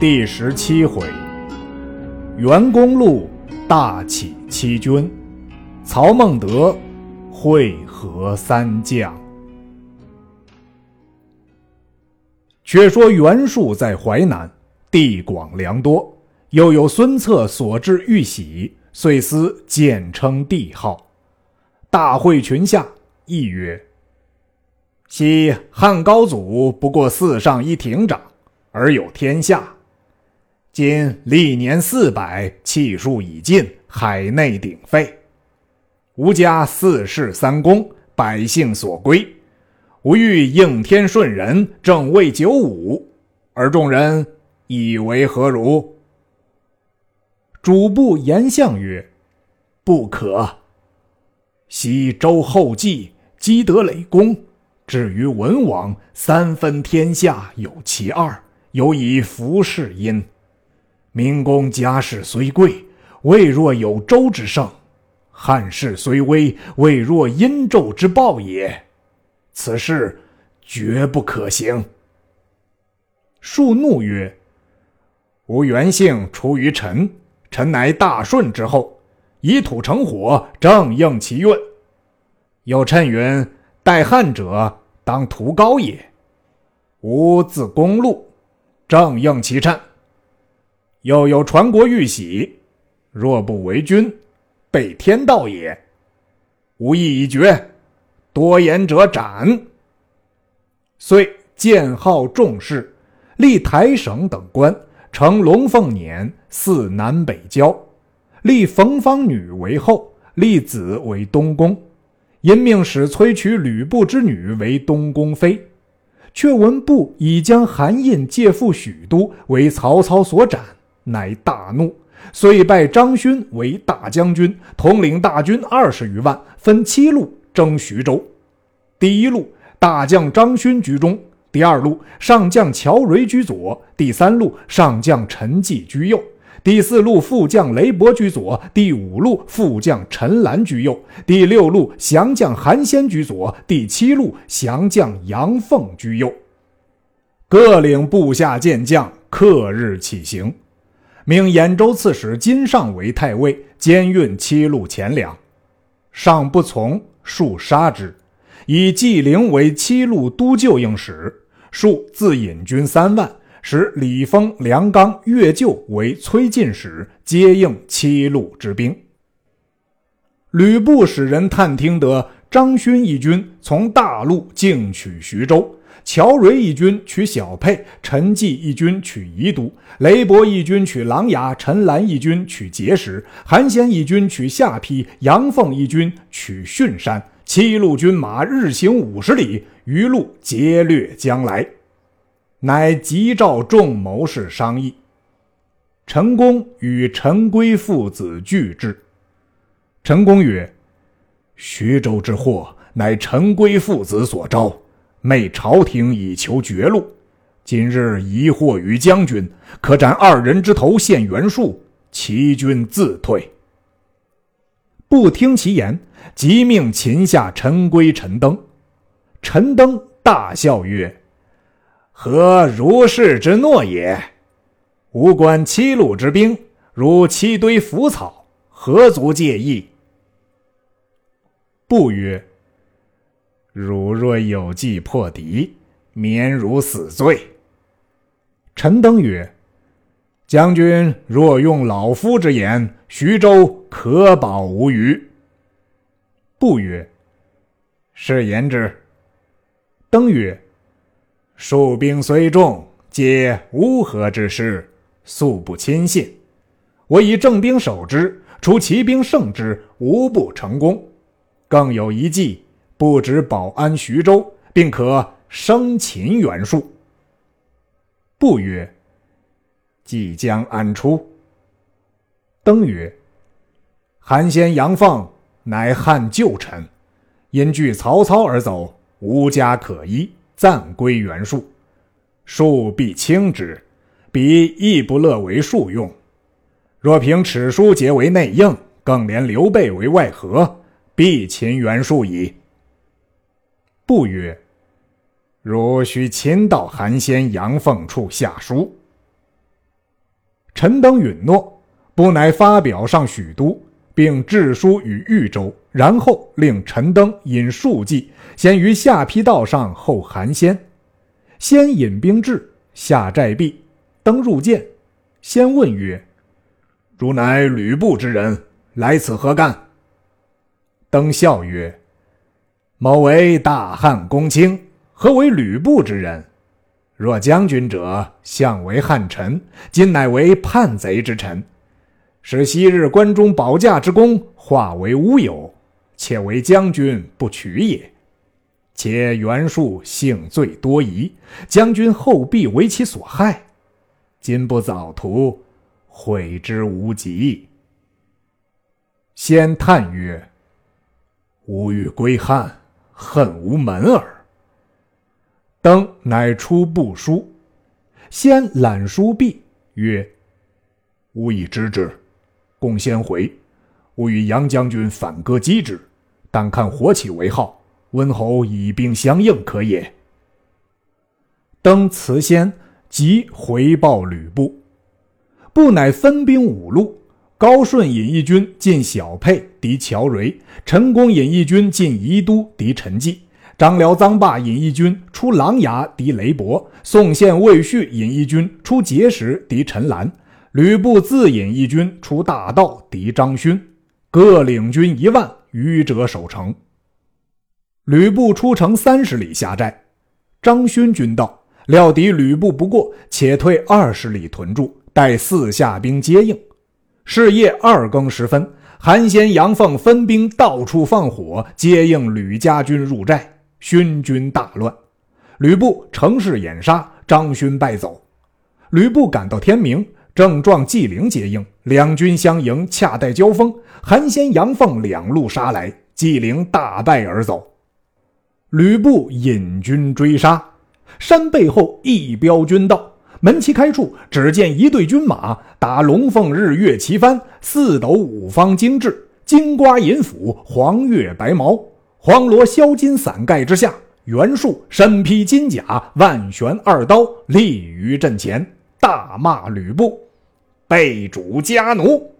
第十七回，袁公路大起七军，曹孟德会合三将。却说袁术在淮南，地广粮多，又有孙策所至玉玺，遂思简称帝号。大会群下，议曰：“昔汉高祖不过四上一亭长，而有天下。”今历年四百，气数已尽，海内鼎沸。吾家四世三公，百姓所归。吾欲应天顺人，正位九五，而众人以为何如？主簿言相曰：“不可。昔周后继，积德累功，至于文王，三分天下有其二，有以服事殷。”明公家世虽贵，未若有周之盛；汉室虽微，未若殷纣之暴也。此事绝不可行。树怒曰：“吾原姓出于臣，臣乃大顺之后，以土成火，正应其运。有谶云：‘待汉者，当屠高也。’吾自公路，正应其谶。”又有传国玉玺，若不为君，被天道也。吾意已决，多言者斩。遂建号重士，立台省等官，称龙凤辇，祀南北郊，立冯方女为后，立子为东宫。因命使崔娶吕布之女为东宫妃，却闻布已将韩印借赴许都，为曹操所斩。乃大怒，遂拜张勋为大将军，统领大军二十余万，分七路征徐州。第一路，大将张勋居中；第二路，上将乔蕤居左；第三路，上将陈济居右；第四路，副将雷伯居左；第五路，副将陈兰居右；第六路，降将韩先居左；第七路，降将杨凤居右。各领部下健将，克日起行。命兖州刺史金尚为太尉，兼运七路钱粮。尚不从，数杀之。以纪灵为七路都救应使，数自引军三万，使李丰、梁刚、岳就为崔进使，接应七路之兵。吕布使人探听得张勋一军从大路径取徐州。乔蕤一军取小沛，陈济一军取宜都，雷伯一军取琅琊，陈兰一军取碣石，韩先一军取下邳，杨凤一军取巽山。七路军马日行五十里，余路劫掠将来，乃急召众谋士商议。陈宫与陈规父子俱至。陈宫曰：“徐州之祸，乃陈规父子所招。”媚朝廷以求绝路，今日疑惑于将军，可斩二人之头献袁术，齐军自退。不听其言，即命擒下陈规、陈登。陈登大笑曰：“何如是之诺也？吾观七路之兵，如七堆腐草，何足介意？”不曰。汝若有计破敌，免汝死罪。陈登曰：“将军若用老夫之言，徐州可保无虞。”不曰：“是言之。”登曰：“数兵虽众，皆乌合之师，素不亲信。我以正兵守之，除骑兵胜之，无不成功。更有一计。”不止保安徐州，并可生擒袁术。不曰：“即将安出？”登曰：“韩先、杨凤乃汉旧臣，因惧曹操而走，无家可依，暂归袁术。术必轻之，彼亦不乐为术用。若凭尺书结为内应，更连刘备为外合，必擒袁术矣。”不曰：“汝须亲到韩先、阳凤处下书。”陈登允诺，不乃发表上许都，并致书于豫州，然后令陈登引数骑，先于下邳道上候韩先。先引兵至，下寨壁，登入见，先问曰：“汝乃吕布之人，来此何干？”登笑曰：“某为大汉公卿，何为吕布之人？若将军者，相为汉臣，今乃为叛贼之臣，使昔日关中保驾之功化为乌有，且为将军不取也。”且袁术性罪多疑，将军后必为其所害。今不早图，悔之无及。先叹曰：“吾欲归汉，恨无门耳。”登乃出部书，先览书毕，曰：“吾已知之，共先回。吾与杨将军反戈击之，但看火起为号。”温侯以兵相应，可也。登辞先，即回报吕布。布乃分兵五路：高顺引一军进小沛敌乔蕤，陈宫引一军进宜都敌陈纪，张辽、臧霸引一军出琅琊敌雷伯，宋宪、魏续引一军出碣石敌陈兰，吕布自引一军出大道敌张勋，各领军一万余者守城。吕布出城三十里下寨，张勋军到，料敌吕布不过，且退二十里屯住，待四下兵接应。是夜二更时分，韩先、杨凤分兵到处放火接应吕家军入寨，勋军大乱。吕布乘势掩杀，张勋败走。吕布赶到天明，正撞纪灵接应，两军相迎，恰待交锋，韩先、杨凤两路杀来，纪灵大败而走。吕布引军追杀，山背后一彪军到，门旗开处，只见一队军马，打龙凤日月旗幡，四斗五方精致，金瓜银斧，黄月白毛，黄罗镶金伞盖之下，袁术身披金甲，万旋二刀，立于阵前，大骂吕布：“背主家奴！”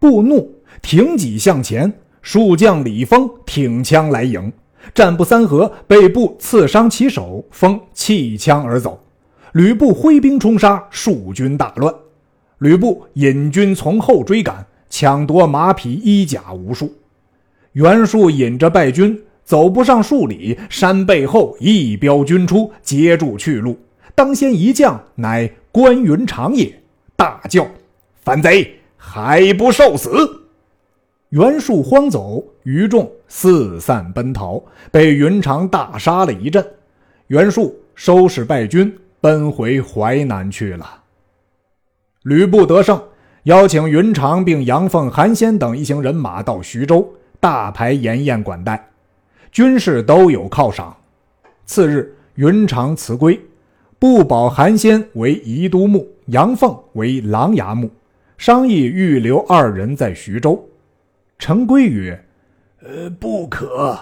布怒，挺戟向前，数将李丰挺枪来迎。战不三合，被部刺伤其手，封弃枪而走。吕布挥兵冲杀，数军大乱。吕布引军从后追赶，抢夺马匹、衣甲无数。袁术引着败军走不上数里，山背后一彪军出，截住去路。当先一将乃关云长也，大叫：“反贼，还不受死！”袁术慌走，余众四散奔逃，被云长大杀了一阵。袁术收拾败军，奔回淮南去了。吕布得胜，邀请云长并杨凤、韩先等一行人马到徐州，大排筵宴管待，军士都有犒赏。次日，云长辞归，不保韩先为宜都牧，杨凤为琅琊牧，商议预留二人在徐州。陈规曰：“呃，不可。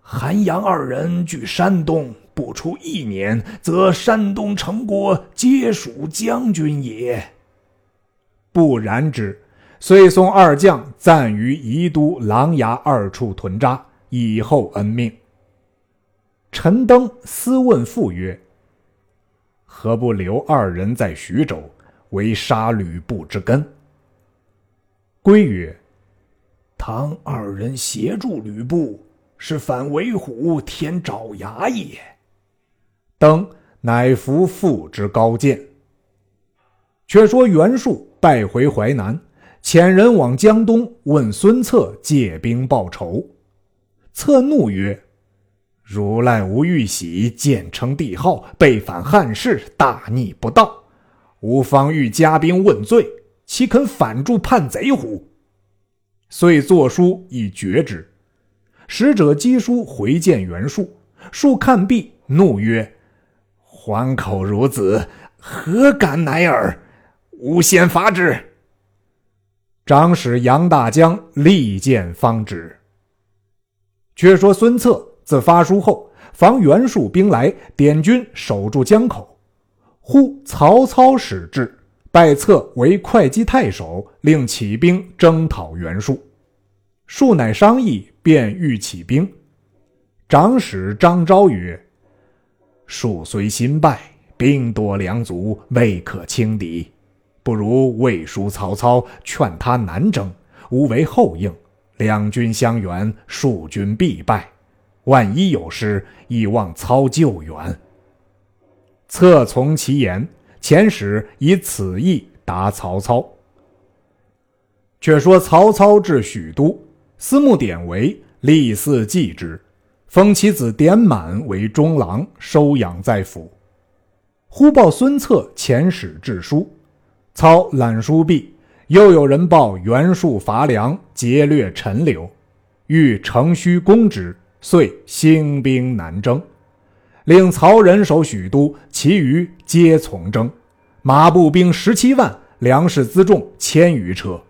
韩杨二人据山东，不出一年，则山东城国皆属将军也。不然之，遂送二将暂于宜都、琅琊二处屯扎，以后恩命。”陈登私问父曰：“何不留二人在徐州，为杀吕布之根？”归曰。唐二人协助吕布，是反为虎添爪牙也。登乃服父之高见。却说袁术败回淮南，遣人往江东问孙策借兵报仇。策怒曰：“如赖无玉玺，建称帝号，背反汉室，大逆不道。吾方欲加兵问罪，岂肯反助叛贼乎？”遂作书以绝之。使者赍书回见袁术，术看毕，怒曰：“还口孺子，何敢乃尔？吾先伐之。”长史杨大江力荐方止。却说孙策自发书后，防袁术兵来，点军守住江口。忽曹操使至，拜策为会稽太守，令起兵征讨袁术。术乃商议，便欲起兵。长史张昭曰：“术虽新败，兵多粮足，未可轻敌。不如魏书曹操，劝他南征，吾为后应。两军相援，数军必败。万一有失，亦望操救援。”策从其言，遣使以此意答曹操。却说曹操至许都，司慕典韦立嗣继之。封其子典满为中郎，收养在府。忽报孙策遣使致书，操览书毕，又有人报袁术伐梁，劫掠陈留，欲乘虚攻之，遂兴兵南征，令曹人守许都，其余皆从征。马步兵十七万，粮食辎重千余车。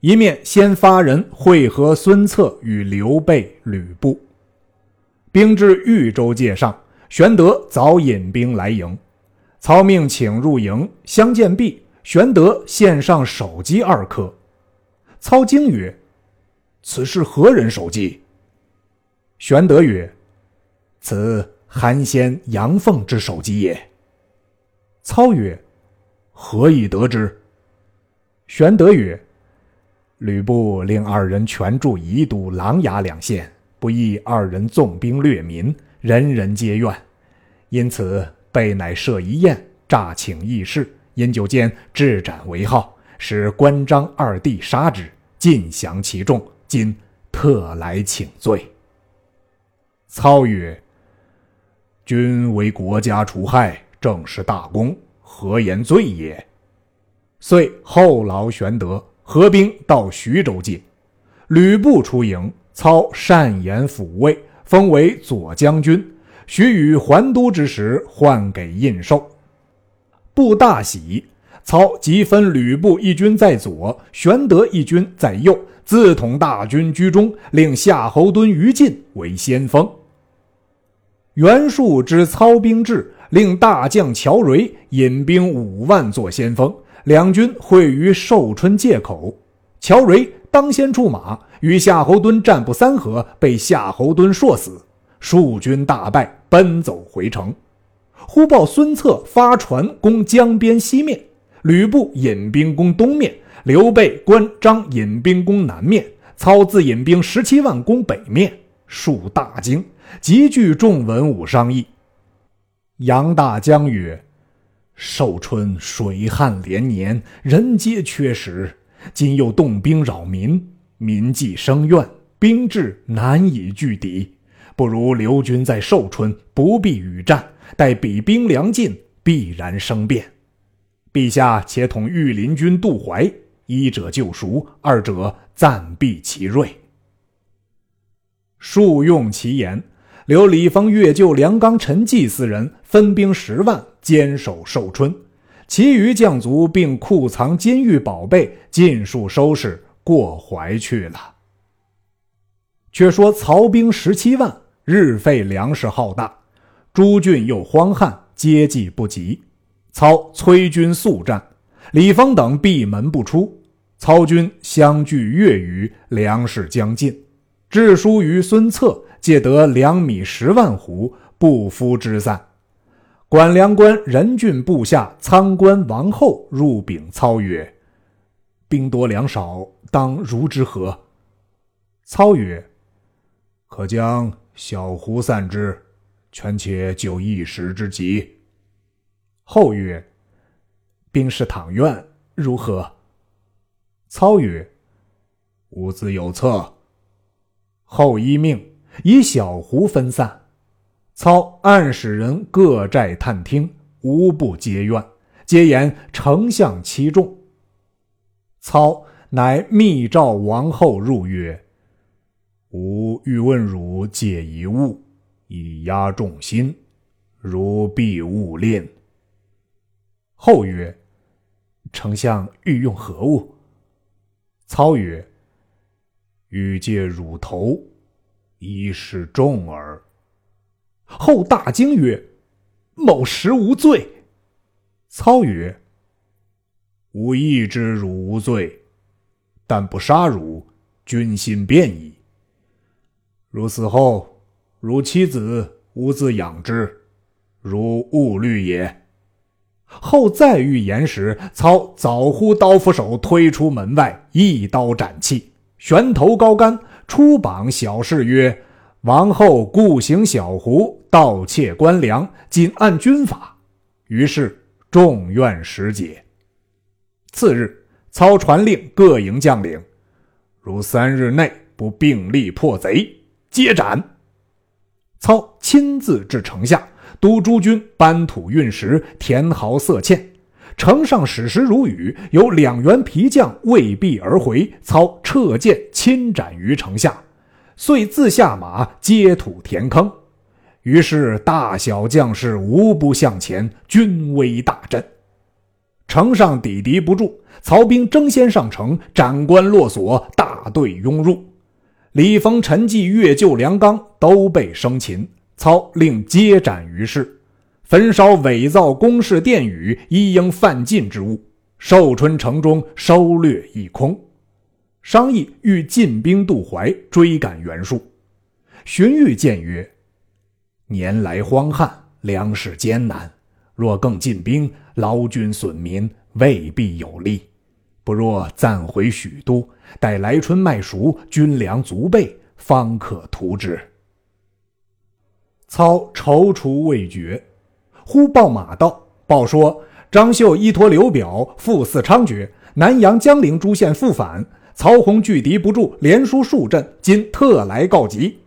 一面先发人会合孙策与刘备、吕布。兵至豫州界上，玄德早引兵来迎。操命请入营，相见毕，玄德献上首级二颗。操惊曰：“此是何人首级？”玄德曰：“此韩先、杨奉之首级也。”操曰：“何以得之？”玄德曰：“吕布令二人全驻宜都、琅琊两县。”不意二人纵兵掠民，人人皆怨，因此备乃设一宴，诈请议事，饮酒间置斩为号，使关张二弟杀之，尽降其众。今特来请罪。操曰：“君为国家除害，正是大功，何言罪也？”遂后劳玄德，合兵到徐州界，吕布出营。操善言抚慰，封为左将军。许与还都之时，换给印绶。布大喜，操即分吕布一军在左，玄德一军在右，自统大军居中，令夏侯惇、于禁为先锋。袁术知操兵至，令大将乔蕤引兵五万做先锋，两军会于寿春界口。乔蕤当先出马。与夏侯惇战不三合，被夏侯惇硕死，数军大败，奔走回城。忽报孙策发船攻江边西面，吕布引兵攻东面，刘备、关张引兵攻南面，操自引兵十七万攻北面。数大惊，急聚众文武商议。杨大将曰：“寿春水旱连年，人皆缺食，今又动兵扰民。”民计生怨，兵至难以拒敌，不如留军在寿春，不必与战，待彼兵粮尽，必然生变。陛下且统御林军渡淮，一者救赎，二者暂避其锐。数用其言，留李丰、岳救、梁刚、陈济四人分兵十万，坚守寿春，其余将卒并库藏金玉宝贝，尽数收拾。过淮去了。却说曹兵十七万，日费粮食浩大，诸郡又荒旱，接济不及。操催军速战，李丰等闭门不出。操军相距月余，粮食将尽，致书于孙策，借得粮米十万斛，不敷之散。管粮官任郡部下仓官王后入禀操曰：“兵多粮少。”当如之何？操曰：“可将小胡散之，权且救一时之急。”后曰：“兵士倘愿，如何？”操曰：“吾自有策。”后依命，以小胡分散。操暗使人各寨探听，无不皆怨，皆言丞相欺众。操。乃密召王后入曰：“吾欲问汝借一物，以压众心，汝必勿吝。”后曰：“丞相欲用何物？”操曰：“欲借汝头，以示众耳。”后大惊曰：“某实无罪。”操曰：“吾意知汝无罪，但不杀汝，君心变矣。汝死后，汝妻子吾自养之，汝勿虑也。”后再欲言时，操早呼刀斧手推出门外，一刀斩气，悬头高杆，出榜小事曰：“王后故行小胡，盗窃官粮，仅按军法。”于是众怨时解。次日，操传令各营将领：“如三日内不并力破贼，皆斩。”操亲自至城下。督诸军搬土运石，填壕塞堑。城上矢石如雨，有两员皮匠未避而回，操撤剑亲斩于城下，遂自下马接土填坑。于是大小将士无不向前，军威大振。城上抵敌不住，曹兵争先上城，斩关落锁，大队拥入。李丰、陈济、越救、梁刚都被生擒。操令皆斩于市，焚烧伪造宫室殿宇，一应犯禁之物。寿春城中收掠一空。商议欲进兵渡淮，追赶袁术。荀彧谏曰：“年来荒旱，粮食艰难，若更进兵，劳军损民，未必有利。不若暂回许都，待来春麦熟，军粮足备，方可图之。”操踌躇未决，忽报马到，报说张绣依托刘表，赴四猖獗，南阳、江陵诸县复反，曹洪拒敌不住，连输数阵，今特来告急。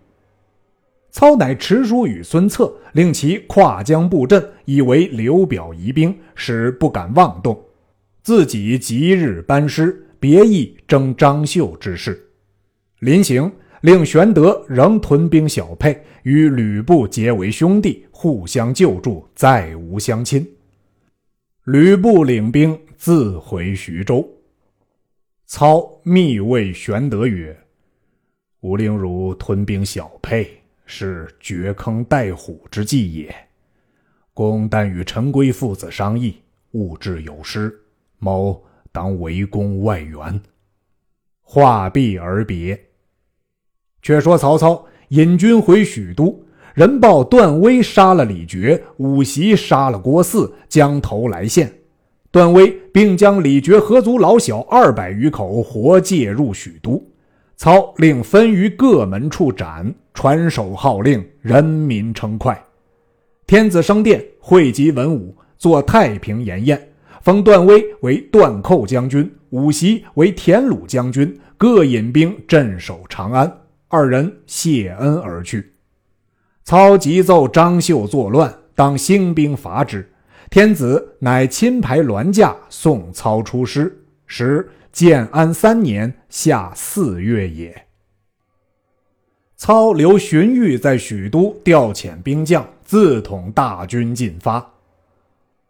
操乃持书与孙策，令其跨江布阵，以为刘表疑兵，使不敢妄动。自己即日班师，别意征张绣之事。临行。令玄德仍屯兵小沛，与吕布结为兄弟，互相救助，再无相亲。吕布领兵自回徐州。操密谓玄德曰：“吾令汝屯兵小沛，是掘坑待虎之计也。公但与陈规父子商议，勿致有失。某当围攻外援。”话毕而别。却说曹操引军回许都，人报段威杀了李傕，武袭杀了郭汜，将头来献。段威并将李傕合族老小二百余口活借入许都。操令分于各门处斩，传首号令，人民称快。天子升殿，汇集文武，做太平筵宴，封段威为断寇将军，武袭为田鲁将军，各引兵镇守长安。二人谢恩而去。操急奏张绣作乱，当兴兵伐之。天子乃亲排銮驾送操出师，时建安三年夏四月也。操留荀彧在许都调遣兵将，自统大军进发。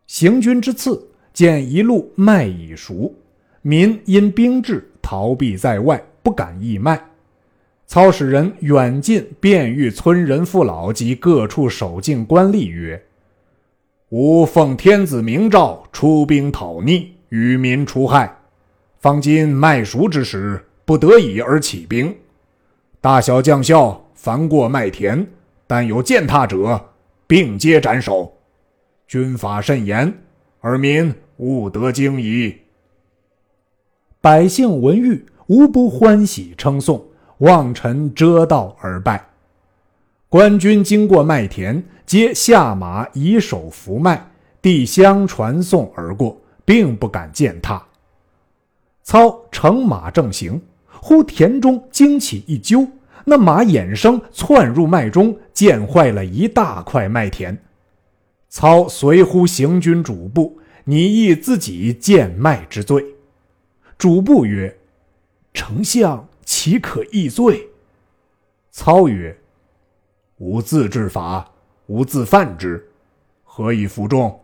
行军之次，见一路麦已熟，民因兵至逃避在外，不敢义卖。操使人远近便谕村人父老及各处守境官吏曰：“吾奉天子明诏，出兵讨逆，与民除害。方今麦熟之时，不得已而起兵。大小将校凡过麦田，但有践踏者，并皆斩首。军法甚严，尔民勿得惊疑。”百姓闻谕，无不欢喜称颂。望臣遮道而拜，官军经过麦田，皆下马以手扶麦，递香传颂而过，并不敢践踏。操乘马正行，忽田中惊起一揪，那马衍生窜入麦中，溅坏了一大块麦田。操随呼行军主簿，拟议自己贱麦之罪。主簿曰：“丞相。”岂可易罪？操曰：“吾自治法，吾自犯之，何以服众？”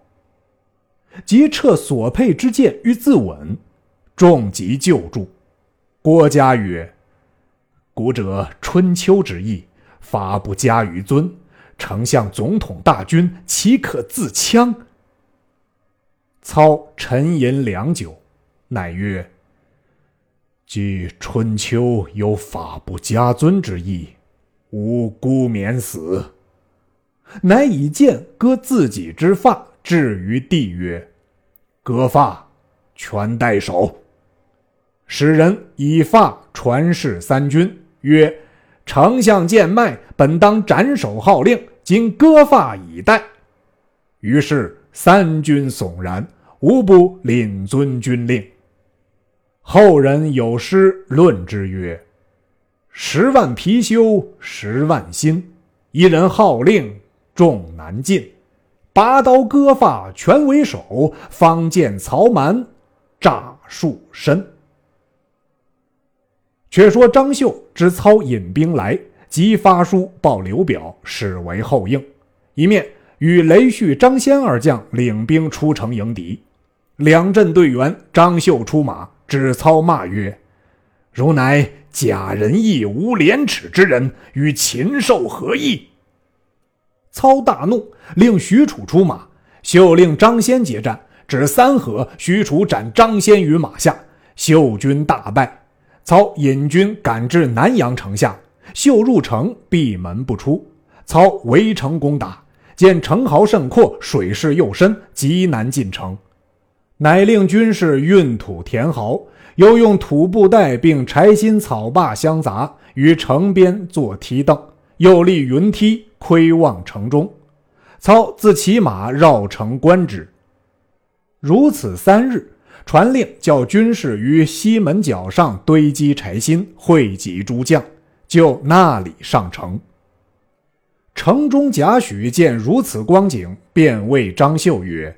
即撤所佩之剑于自刎，重疾救助。郭嘉曰：“古者春秋之意，法不加于尊。丞相总统大军，岂可自戕？”操沉吟良久，乃曰：“据春秋有法不加尊之意，吾孤免死。”乃以剑割自己之发，置于地曰：“割发，权代首。”使人以发传示三军，曰：“丞相见脉，本当斩首号令，今割发以待。”于是三军悚然，无不领遵军令。后人有诗论之曰：“十万貔貅十万心，一人号令众难尽。拔刀割发全为首，方见曹瞒诈术身。”却说张绣知操引兵来，即发书报刘表，使为后应。一面与雷旭、张先二将领兵出城迎敌。两阵队员，张绣出马，指操骂曰：“如乃假仁义、无廉耻之人，与禽兽何异？”操大怒，令许褚出马。秀令张先结战，指三合，许褚斩张先于马下，秀军大败。操引军赶至南阳城下，秀入城闭门不出。操围城攻打，见城壕甚阔，水势又深，极难进城，乃令军士运土填壕，又用土布袋并柴薪草坝相杂，于城边做梯凳，又立云梯窥望城中。操自骑马绕城观之。如此三日。传令叫军士于西门角上堆积柴薪，汇集诸将，就那里上城。城中贾诩见如此光景，便谓张绣曰：“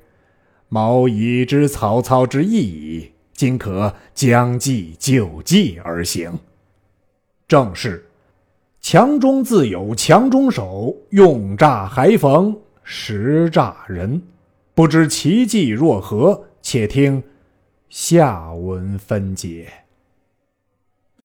毛已知曹操之意矣，今可将计就计而行。正是强中自有强中手，用诈还逢实诈人。不知其计若何？且听。”下文分解。